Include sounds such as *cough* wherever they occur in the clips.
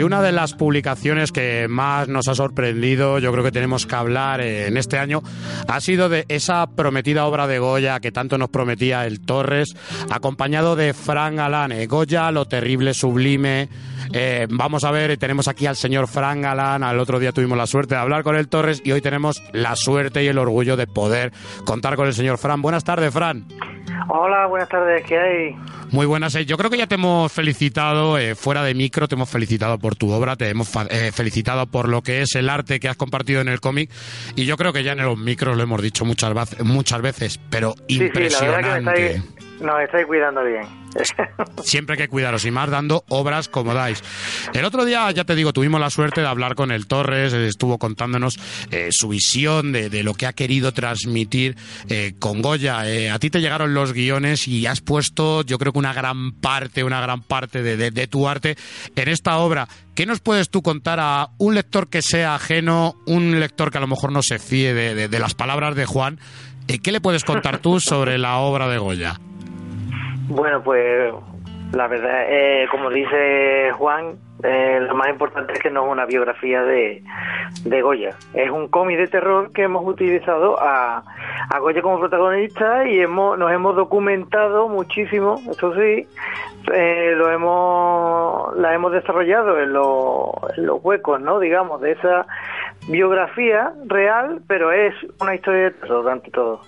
y una de las publicaciones que más nos ha sorprendido, yo creo que tenemos que hablar en este año, ha sido de esa prometida obra de Goya que tanto nos prometía el Torres, acompañado de Fran Galán. Eh, Goya, lo terrible, sublime. Eh, vamos a ver, tenemos aquí al señor Fran Galán. Al otro día tuvimos la suerte de hablar con el Torres y hoy tenemos la suerte y el orgullo de poder contar con el señor Fran. Buenas tardes, Fran. Hola, buenas tardes, ¿qué hay? Muy buenas. Eh. Yo creo que ya te hemos felicitado eh, fuera de micro, te hemos felicitado por tu obra, te hemos eh, felicitado por lo que es el arte que has compartido en el cómic y yo creo que ya en los micros lo hemos dicho muchas, muchas veces, pero impresionante. Nos estáis cuidando bien. *laughs* Siempre hay que cuidaros y más dando obras como dais. El otro día, ya te digo, tuvimos la suerte de hablar con el Torres, estuvo contándonos eh, su visión de, lo que ha querido transmitir eh, con Goya. Eh, a ti te llegaron los guiones y has puesto, yo creo que una gran parte, una gran parte de, tu arte en esta obra. ¿Qué nos puedes tú contar a un lector que sea ajeno, un lector que a lo mejor no se fíe de las palabras de Juan? ¿Qué le puedes contar tú sobre la obra de Goya? Bueno, pues la verdad, eh, como dice Juan, eh, lo más importante es que no es una biografía de, de Goya. Es un cómic de terror que hemos utilizado a, a Goya como protagonista y hemos, nos hemos documentado muchísimo, eso sí, eh, lo hemos, la hemos desarrollado en, en los huecos, ¿no? Digamos, de esa biografía real, pero es una historia de terror ante todo.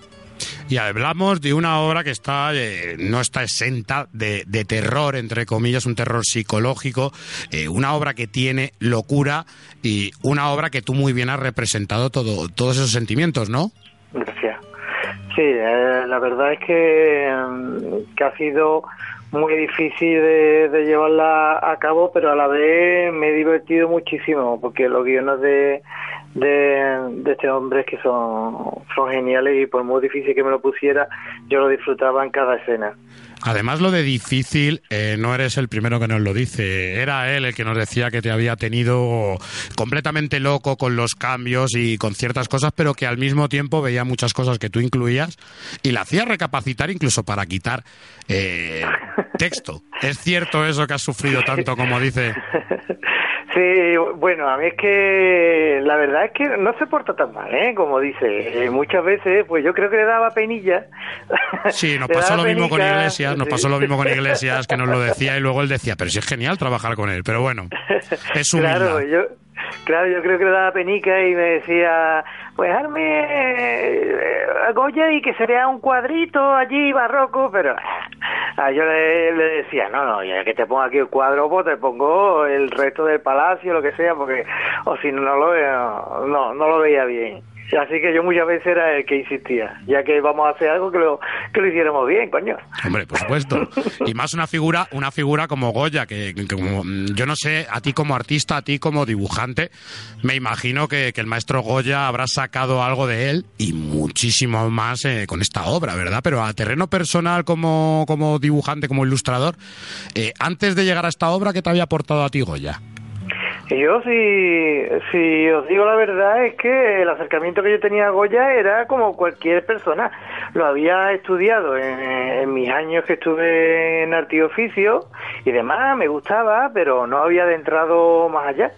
Y hablamos de una obra que está eh, no está exenta de, terror, entre comillas, un terror psicológico, eh, una obra que tiene locura y una obra que tú muy bien has representado todo, todos esos sentimientos, ¿no? Gracias. Sí, eh, la verdad es que, mm, que ha sido muy difícil de, llevarla a cabo, pero a la vez me he divertido muchísimo, porque los guiones de, de, este hombre que son, son geniales y por muy difícil que me lo pusiera, yo lo disfrutaba en cada escena. Además, lo de difícil, eh, no eres el primero que nos lo dice. Era él el que nos decía que te había tenido completamente loco con los cambios y con ciertas cosas, pero que al mismo tiempo veía muchas cosas que tú incluías y la hacía recapacitar incluso para quitar eh, *laughs* texto. ¿Es cierto eso que has sufrido tanto como dice? *laughs* Sí, bueno, a mí es que la verdad es que no se porta tan mal, ¿eh? Como dice, eh, muchas veces, pues yo creo que le daba penilla. Sí, nos *laughs* pasó lo mismo con Iglesias, nos pasó lo mismo con Iglesias, que nos lo decía y luego él decía, pero sí es genial trabajar con él, pero bueno, es humildad. Claro, yo, claro, yo creo que le daba penica y me decía, pues arme eh, Goya y que sería un cuadrito allí barroco, pero ah, yo le, decía, no, no, ya que te pongo aquí el cuadro, pues te pongo el resto del palacio, lo que sea, porque o si no lo veo, no, no lo veía bien. Así que yo muchas veces era el que insistía, ya que vamos a hacer algo que lo, que lo hiciéramos bien, coño. Hombre, por supuesto. *laughs* Y más una figura, una figura como Goya, que, como, yo no sé, a ti como artista, a ti como dibujante, me imagino que, el maestro Goya habrá sacado algo de él y muchísimo más eh, con esta obra, ¿verdad? Pero a terreno personal como, como dibujante, como ilustrador, eh, antes de llegar a esta obra, ¿qué te había aportado a ti Goya? Yo, si, si os digo la verdad, es que el acercamiento que yo tenía a Goya era como cualquier persona. Lo había estudiado en, mis años que estuve en arte y demás, me gustaba, pero no había adentrado más allá.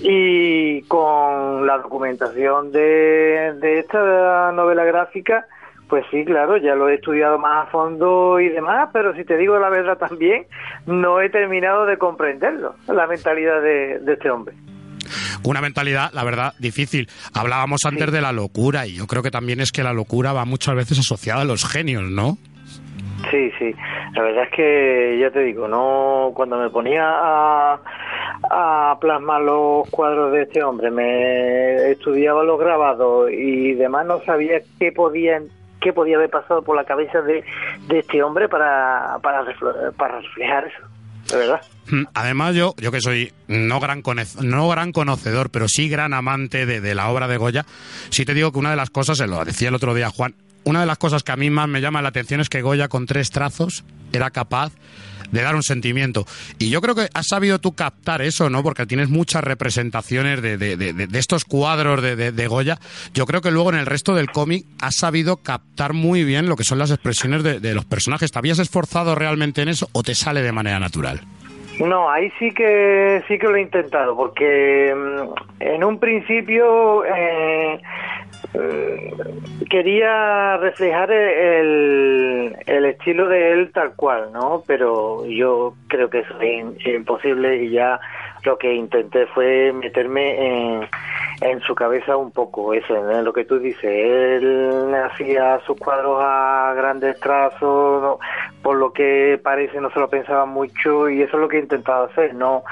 Y con la documentación de esta novela gráfica, pues sí, claro, ya lo he estudiado más a fondo y demás, pero si te digo la verdad también, no he terminado de comprenderlo, la mentalidad de, este hombre. Una mentalidad, la verdad, difícil. Hablábamos antes de la locura y yo creo que también es que la locura va muchas veces asociada a los genios, ¿no? Sí, sí. La verdad es que, ya te digo, no cuando me ponía a, a plasmar los cuadros de este hombre, me estudiaba los grabados y demás, no sabía qué podían qué podía haber pasado por la cabeza de, este hombre para, para, para reflejar eso, de verdad. Mm, además, yo, yo que soy no gran, no gran conocedor, pero sí gran amante de, de, la obra de Goya, sí te digo que una de las cosas, se lo decía el otro día Juan, una de las cosas que a mí más me llama la atención es que Goya con tres trazos era capaz de dar un sentimiento. Y yo creo que has sabido tú captar eso, ¿no? Porque tienes muchas representaciones de, de, de, estos cuadros de, Goya. Yo creo que luego en el resto del cómic has sabido captar muy bien lo que son las expresiones de, los personajes. ¿Te habías esforzado realmente en eso o te sale de manera natural? No, ahí sí que sí que lo he intentado, porque mm, en un principio eh, eh, quería reflejar el estilo de él tal cual, ¿no? Pero yo creo que eso es imposible y ya lo que intenté fue meterme en, su cabeza un poco eso, en lo que tú dices. Él hacía sus cuadros a grandes trazos, por lo que parece no se lo pensaba mucho y eso es lo que he intentado hacer. No,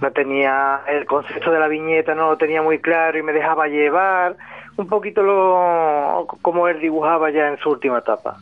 no tenía el concepto de la viñeta, no lo tenía muy claro y me dejaba llevar un poquito lo como él dibujaba ya en su última etapa.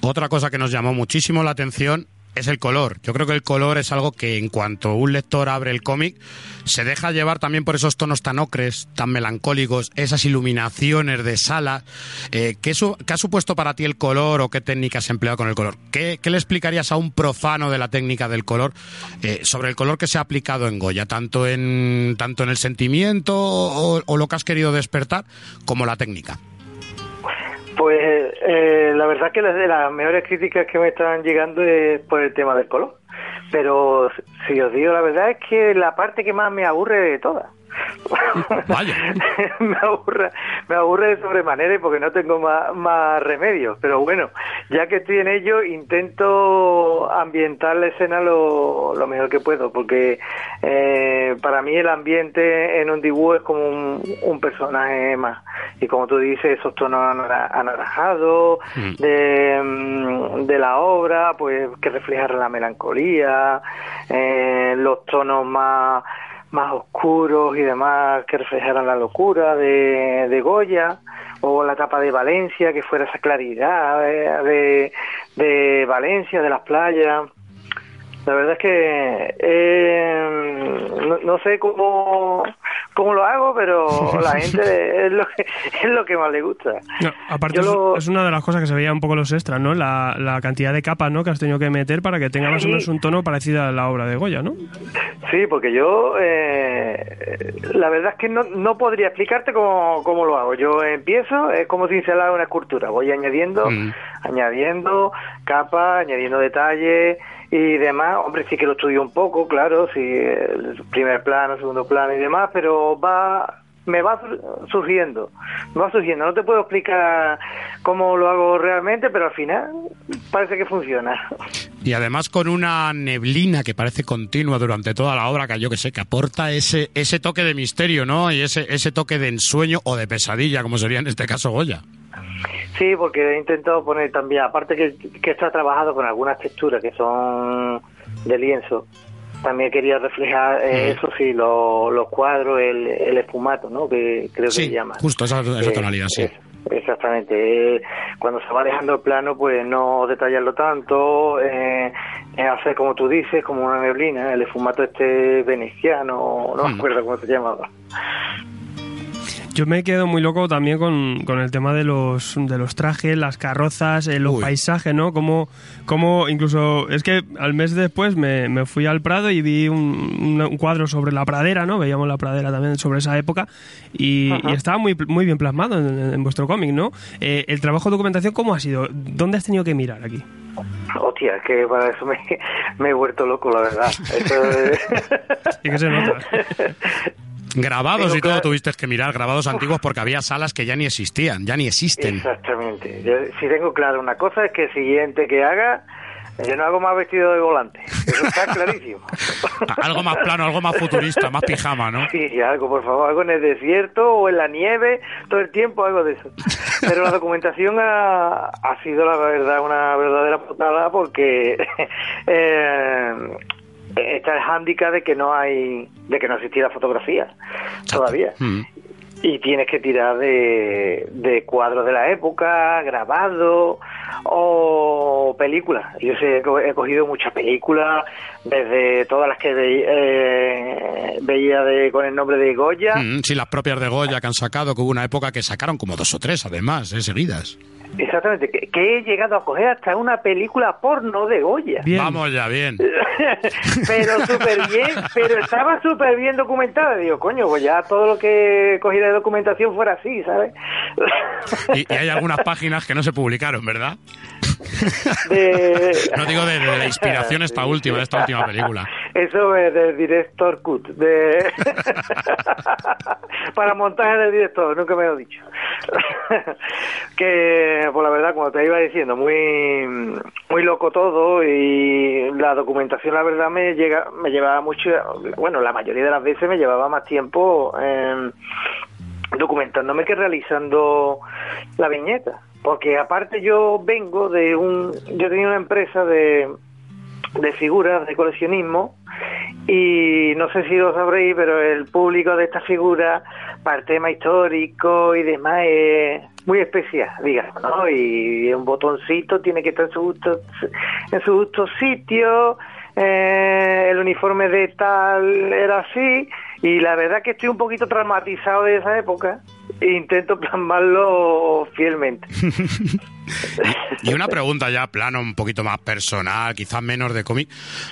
Otra cosa que nos llamó muchísimo la atención es el color. Yo creo que el color es algo que en cuanto un lector abre el cómic, se deja llevar también por esos tonos tan ocres, tan melancólicos, esas iluminaciones de sala. Eh, ¿qué, ha supuesto para ti el color o qué técnica has empleado con el color? ¿Qué, le explicarías a un profano de la técnica del color eh, sobre el color que se ha aplicado en Goya, tanto en, tanto en el sentimiento o lo que has querido despertar como la técnica? Pues eh, la verdad que las de las mejores críticas que me están llegando es por el tema del color. Pero si os digo la verdad es que la parte que más me aburre de todas *laughs* *laughs* me aburre, me aburre de sobremanera porque no tengo más, más remedios. Pero bueno, ya que estoy en ello, intento ambientar la escena lo, lo mejor que puedo, porque eh, para mí el ambiente en un dibujo es como un, personaje más. Y como tú dices, esos tonos anaranjados mm. de, mm, de la obra, pues que reflejan la melancolía, eh, los tonos más más oscuros y demás que reflejaran la locura de, de Goya o la etapa de Valencia que fuera esa claridad de, de, Valencia de las playas. La verdad es que eh, no, no, sé cómo cómo lo hago, pero *laughs* la gente es lo que, es lo que más le gusta. aparte es, una de las cosas que se veía un poco los extras, ¿no? La, la cantidad de capas, ¿no? Que has tenido que meter para que tenga más o menos un tono parecido a la obra de Goya, ¿no? Sí, porque yo eh, la verdad es que no, no podría explicarte cómo, cómo lo hago. Yo empiezo, es como si instalara una escultura, voy añadiendo, mm. añadiendo capas, añadiendo detalles y demás, hombre, sí que lo estudio un poco, claro, sí, el primer plano, segundo plano y demás, pero va me va surgiendo, va surgiendo. No te puedo explicar cómo lo hago realmente, pero al final parece que funciona. Y además con una neblina que parece continua durante toda la obra, que yo que sé, que aporta ese, ese toque de misterio, ¿no? Y ese, ese toque de ensueño o de pesadilla, como sería en este caso Goya. Sí, porque he intentado poner también, aparte que, que está trabajado con algunas texturas que son de lienzo, también quería reflejar eh, eso sí, los cuadros, el, el, espumato, ¿no? Que creo que se llama. Justo esa, esa tonalidad, sí. exactamente. cuando se va dejando el plano, pues no detallarlo tanto, eh, hacer como tú dices, como una neblina, el esfumato este veneciano, no me mm. acuerdo cómo se llamaba. Yo me quedo muy loco también con, con el tema de los, de los trajes, las carrozas, eh, los paisajes, ¿no? Como, como incluso, es que al mes después me, me fui al Prado y vi un, un, cuadro sobre la pradera, ¿no? Veíamos la pradera también sobre esa época y, estaba muy, muy bien plasmado en, vuestro cómic, ¿no? Eh, el trabajo de documentación, ¿cómo ha sido? ¿Dónde has tenido que mirar aquí? Hostia, que para eso me, me he vuelto loco, la verdad. ¿Y *laughs* qué se nota? *laughs* Grabados y todo tuviste que mirar, grabados antiguos porque había salas que ya ni existían, ya ni existen. Exactamente. si tengo claro una cosa es que el siguiente que haga yo no hago más vestido de volante. Eso está *laughs* clarísimo. algo más plano, algo más futurista, más pijama, ¿no? Sí, algo, por favor, algo en el desierto o en la nieve, todo el tiempo algo de eso. Pero la documentación ha, ha sido, la verdad, una verdadera putada porque *laughs* eh, está el hándicap de que no hay, de que no existiera fotografía todavía. Mm. Y tienes que tirar de, de cuadros de la época, grabados o películas. Yo sé, he cogido muchas películas, desde todas las que eh, veía de, con el nombre de Goya. Mm, sí, las propias de Goya que han sacado, que hubo una época que sacaron como dos o tres además, eh, seguidas. Exactamente, que, he llegado a coger hasta una película porno de Goya. Vamos ya, bien. *laughs* pero súper bien, pero estaba súper bien documentada. Digo, coño, pues ya todo lo que cogí de documentación fuera así, ¿sabes? y, hay algunas páginas que no se publicaron, ¿verdad? *laughs* no digo de, la inspiración esta última, de esta última película. Eso es del director cut, de *laughs* para montaje del director, nunca me lo he dicho. *laughs* que, pues la verdad, como te iba diciendo, muy muy loco todo y la documentación, la verdad, me llega me llevaba mucho, bueno, la mayoría de las veces me llevaba más tiempo documentándome que realizando la viñeta porque aparte yo vengo de un, yo tenía una empresa de, de figuras de coleccionismo y no sé si lo sabréis, pero el público de esta figura, para el tema histórico y demás, es muy especial, digamos, ¿no? Y un botoncito tiene que estar en su justo, en su justo sitio, eh, el uniforme de tal era así, y la verdad que estoy un poquito traumatizado de esa época, intento *laughs* plasmarlo fielmente. *laughs* y una pregunta ya, plano, un poquito más personal, quizás menos de cómic,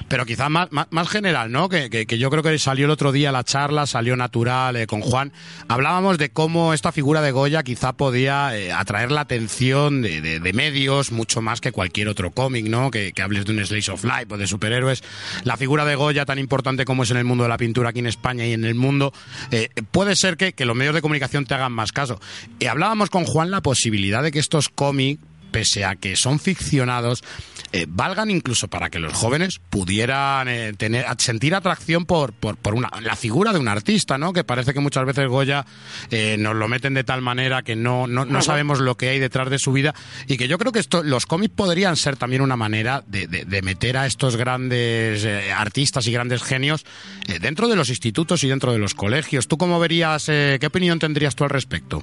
pero quizás más, más, general, ¿no? Que, que, yo creo que salió el otro día la charla, salió natural eh, con Juan. Hablábamos de cómo esta figura de Goya quizá podía eh, atraer la atención de, de, medios mucho más que cualquier otro cómic, ¿no? Que, que, hables de un Slice of Life o de superhéroes. La figura de Goya, tan importante como es en el mundo de la pintura aquí en España y en el mundo, eh, puede ser que, que los medios de comunicación te hagan más caso. Hablábamos con Juan la posibilidad de que estos cómics pese a que son ficcionados, eh, valgan incluso para que los jóvenes pudieran eh, tener, sentir atracción por, por, una, la figura de un artista, ¿no? Que parece que muchas veces Goya eh, nos lo meten de tal manera que no, no, sabemos lo que hay detrás de su vida y que yo creo que esto, los cómics podrían ser también una manera de, de meter a estos grandes artistas y grandes genios dentro de los institutos y dentro de los colegios. ¿Tú cómo verías, qué opinión tendrías tú al respecto?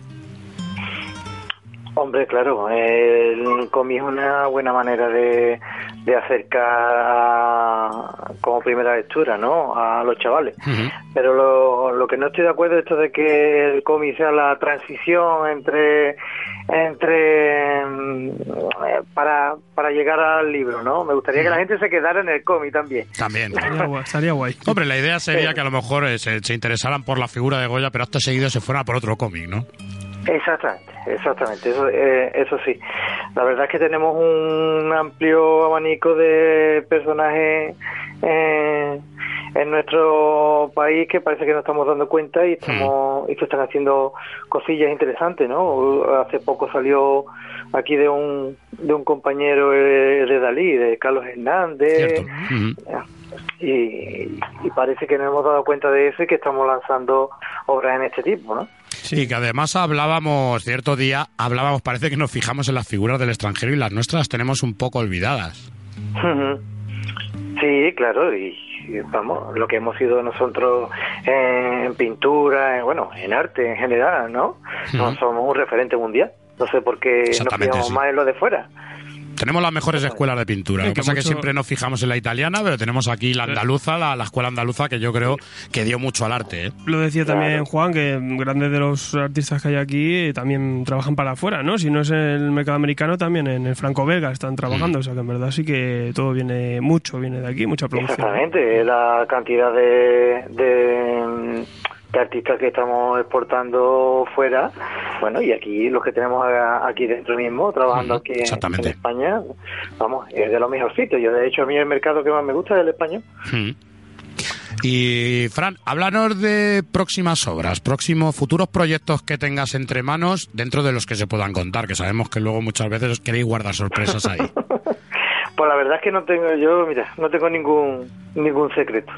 Hombre, claro, el cómic es una buena manera de, de acercar como primera lectura, ¿no? A los chavales. Pero lo, lo que no estoy de acuerdo es esto de que el cómic sea la transición entre entre mm, para, para llegar al libro, ¿no? Me gustaría que la gente se quedara en el cómic también. También. Estaría guay. *laughs* Hombre, la idea sería que a lo mejor eh, se, se interesaran por la figura de Goya, pero hasta seguido se fuera por otro cómic, ¿no? Exactamente, exactamente, eso, eh, eso sí. La verdad es que tenemos un amplio abanico de personajes eh, en nuestro país que parece que no estamos dando cuenta y estamos y que están haciendo cosillas interesantes, ¿no? Hace poco salió aquí de un de un compañero de, Dalí, de Carlos Hernández. y, y parece que no hemos dado cuenta de eso y que estamos lanzando obras en este tipo, ¿no? Sí, que además hablábamos, cierto día, hablábamos, parece que nos fijamos en las figuras del extranjero y las nuestras tenemos un poco olvidadas. Sí, claro, y, vamos, lo que hemos sido nosotros en pintura, en, bueno, en arte en general, ¿no? No somos un referente mundial. No sé por qué nos fijamos más en lo de fuera. Tenemos las mejores escuelas de pintura. Lo que pasa es que siempre nos fijamos en la italiana, pero tenemos aquí la andaluza, la, escuela andaluza, que yo creo que dio mucho al arte. ¿eh? Lo decía también Juan, que grandes de los artistas que hay aquí también trabajan para afuera, ¿no? Si no es en el mercado americano, también en el franco-belga están trabajando. Mm. O sea que en verdad sí que todo viene mucho, viene de aquí, mucha producción. Exactamente, la cantidad de de artistas que estamos exportando fuera, bueno, y aquí los que tenemos aquí dentro mismo, trabajando aquí en, España, vamos, es de los mejores sitios. Yo, de hecho, a mí el mercado que más me gusta es el español. Y Fran, háblanos de próximas obras, próximos futuros proyectos que tengas entre manos dentro de los que se puedan contar, que sabemos que luego muchas veces queréis guardar sorpresas ahí. *laughs* Pues la verdad es que no tengo, yo, mira, no tengo ningún ningún secreto.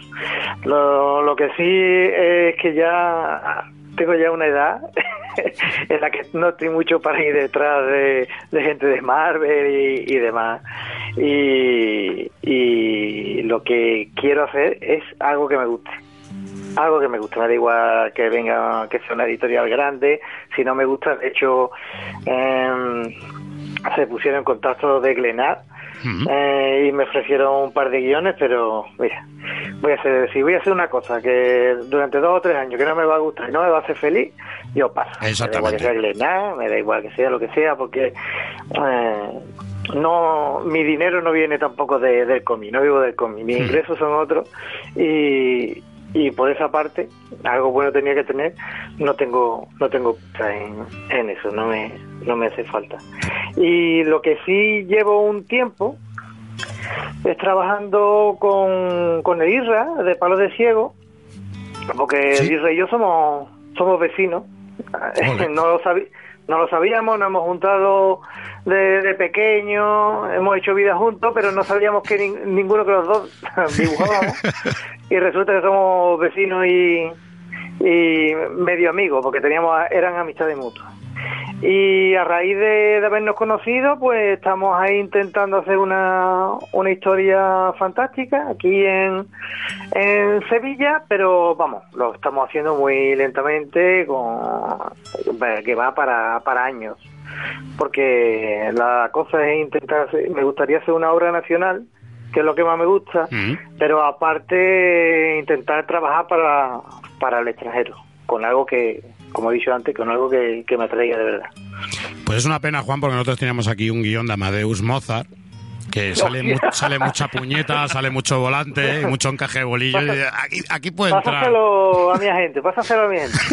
Lo, lo que sí es que ya tengo ya una edad *laughs* en la que no estoy mucho para ir detrás de, gente de Marvel y, demás. Y, y lo que quiero hacer es algo que me guste algo que me guste, me da igual que venga, que sea una editorial grande, si no me gusta, de hecho, eh, se pusieron en contacto de Eh, y me ofrecieron un par de guiones, pero mira, voy a hacer, si voy a hacer una cosa que durante dos o tres años que no me va a gustar y no me va a hacer feliz, yo paso. Me da igual que sea Glenat, me da igual que sea lo que sea, porque eh, no mi dinero no viene tampoco de, del cómic, no vivo del cómic, mis ingresos son otros y y por esa parte algo bueno tenía que tener no tengo no tengo en, en eso no me no me hace falta. Y lo que sí llevo un tiempo es trabajando con, con el Isra de Palo de Ciego porque el Isra y yo somos somos vecinos. *laughs* No lo no lo sabíamos nos hemos juntado de, de pequeño, hemos hecho vida juntos, pero no sabíamos que ninguno de los dos *laughs* *laughs* dibujábamos. Y resulta que somos vecinos y, medio amigos, porque teníamos eran amistades mutuas. Y a raíz de, habernos conocido, pues estamos ahí intentando hacer una, una historia fantástica aquí en, en Sevilla, pero vamos, lo estamos haciendo muy lentamente, con, que va para, para años porque la cosa es intentar, me gustaría hacer una obra nacional, que es lo que más me gusta, mm. pero aparte intentar trabajar para, para el extranjero, con algo que, como he dicho antes, con algo que, que me atraiga de verdad. Pues es una pena, Juan, porque nosotros teníamos aquí un guion de Amadeus Mozart, que sale, sale mucha puñeta, *laughs* sale mucho volante, mucho encaje de bolillo. Aquí, aquí puede entrar. Pásaselo a mi agente, pásaselo a mi gente. *laughs*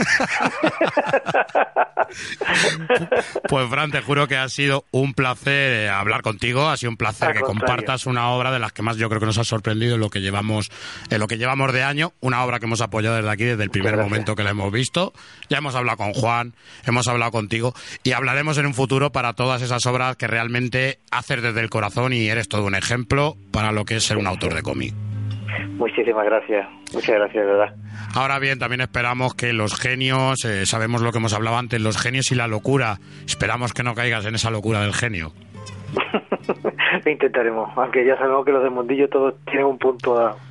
Pues Fran, te juro que ha sido un placer eh, hablar contigo, ha sido un placer que compartas una obra de las que más yo creo que nos ha sorprendido en lo que llevamos, en lo que llevamos de año, una obra que hemos apoyado desde aquí desde el primer momento que la hemos visto. Ya hemos hablado con Juan, hemos hablado contigo y hablaremos en un futuro para todas esas obras que realmente haces desde el corazón y eres todo un ejemplo para lo que es ser un autor de cómic. Muchísimas gracias, muchas gracias, de verdad. Ahora bien, también esperamos que los genios, eh, sabemos lo que hemos hablado antes, los genios y la locura, esperamos que no caigas en esa locura del genio. *laughs* Intentaremos, aunque ya sabemos que los de Mundillo todos tienen un punto a... *laughs*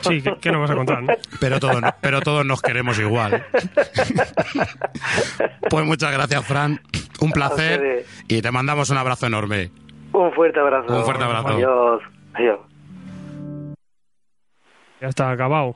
Sí, ¿qué, nos vas a contar? Pero, todos, pero todos nos queremos igual. *laughs* pues muchas gracias, Fran. Un placer y te mandamos un abrazo enorme. Un fuerte abrazo. Un fuerte abrazo. Adiós. Adiós. Ya está acabado.